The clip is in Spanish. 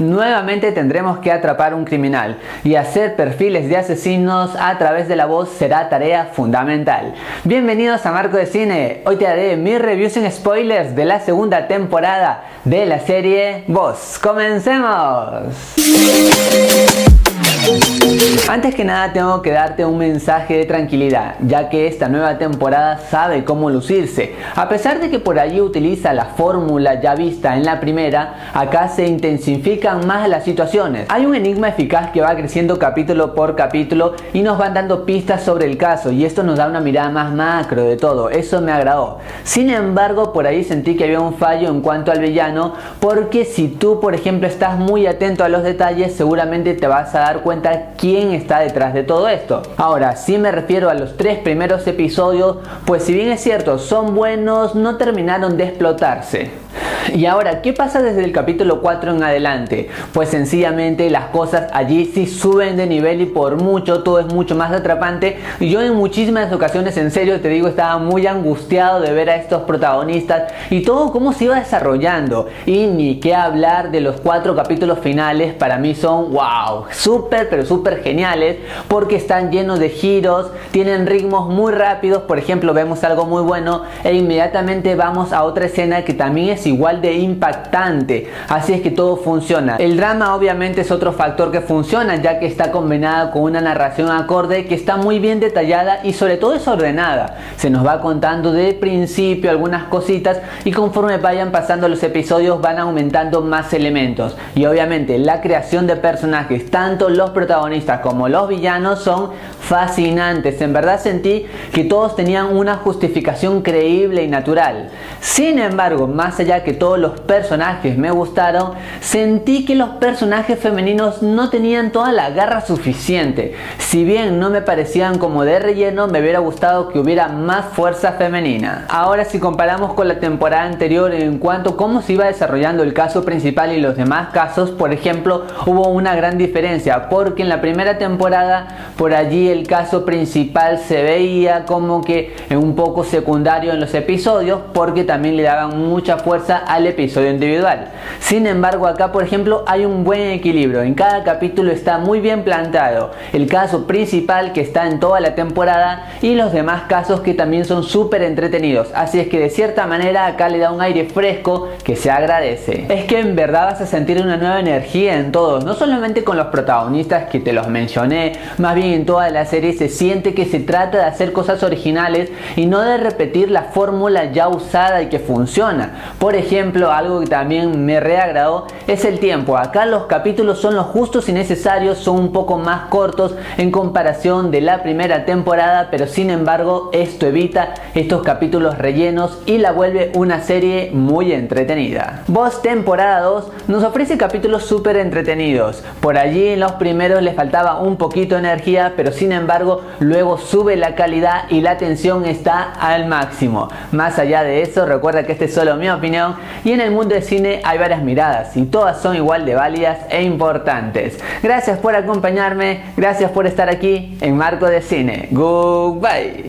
Nuevamente tendremos que atrapar un criminal y hacer perfiles de asesinos a través de la voz será tarea fundamental. Bienvenidos a Marco de Cine, hoy te haré mis reviews en spoilers de la segunda temporada de la serie Voz. ¡Comencemos! Antes que nada tengo que darte un mensaje de tranquilidad, ya que esta nueva temporada sabe cómo lucirse. A pesar de que por allí utiliza la fórmula ya vista en la primera, acá se intensifican más las situaciones. Hay un enigma eficaz que va creciendo capítulo por capítulo y nos van dando pistas sobre el caso y esto nos da una mirada más macro de todo, eso me agradó. Sin embargo, por ahí sentí que había un fallo en cuanto al villano, porque si tú por ejemplo estás muy atento a los detalles, seguramente te vas a dar cuenta quién está detrás de todo esto. Ahora, si me refiero a los tres primeros episodios, pues si bien es cierto, son buenos, no terminaron de explotarse. Y ahora, ¿qué pasa desde el capítulo 4 en adelante? Pues sencillamente las cosas allí sí suben de nivel y por mucho todo es mucho más atrapante. Y yo en muchísimas ocasiones, en serio te digo, estaba muy angustiado de ver a estos protagonistas y todo cómo se iba desarrollando. Y ni qué hablar de los cuatro capítulos finales, para mí son wow, súper pero súper geniales porque están llenos de giros, tienen ritmos muy rápidos. Por ejemplo, vemos algo muy bueno e inmediatamente vamos a otra escena que también es igual de impactante. Así es que todo funciona. El drama obviamente es otro factor que funciona ya que está combinada con una narración acorde que está muy bien detallada y sobre todo es ordenada. Se nos va contando de principio algunas cositas y conforme vayan pasando los episodios van aumentando más elementos. Y obviamente la creación de personajes, tanto los protagonistas como los villanos son fascinantes. En verdad sentí que todos tenían una justificación creíble y natural. Sin embargo, más allá que todos los personajes me gustaron, sentí que los personajes femeninos no tenían toda la garra suficiente. Si bien no me parecían como de relleno, me hubiera gustado que hubiera más fuerza femenina. Ahora si comparamos con la temporada anterior en cuanto a cómo se iba desarrollando el caso principal y los demás casos, por ejemplo, hubo una gran diferencia porque en la primera temporada por allí el caso principal se veía como que un poco secundario en los episodios porque también le daban mucha fuerza al episodio individual. Sin embargo, acá por ejemplo hay un buen equilibrio. En cada capítulo está muy bien plantado el caso principal que está en toda la temporada y los demás casos que también son súper entretenidos. Así es que de cierta manera acá le da un aire fresco que se agradece. Es que en verdad vas a sentir una nueva energía en todos, no solamente con los protagonistas que te los mencioné, más bien en toda la serie se siente que se trata de hacer cosas originales y no de repetir la fórmula ya usada y que funciona. Por ejemplo, algo que también me reagradó es el tiempo. Acá los capítulos son los justos y necesarios, son un poco más cortos en comparación de la primera temporada, pero sin embargo esto evita estos capítulos rellenos y la vuelve una serie muy entretenida. Voz temporada 2 nos ofrece capítulos súper entretenidos. Por allí en los primeros le faltaba un poquito de energía, pero sin embargo luego sube la calidad y la tensión está al máximo. Más allá de eso, recuerda que este es solo mi opinión y en el mundo del cine hay varias miradas y todas son igual de válidas e importantes. Gracias por acompañarme, gracias por estar aquí en Marco de Cine. Goodbye.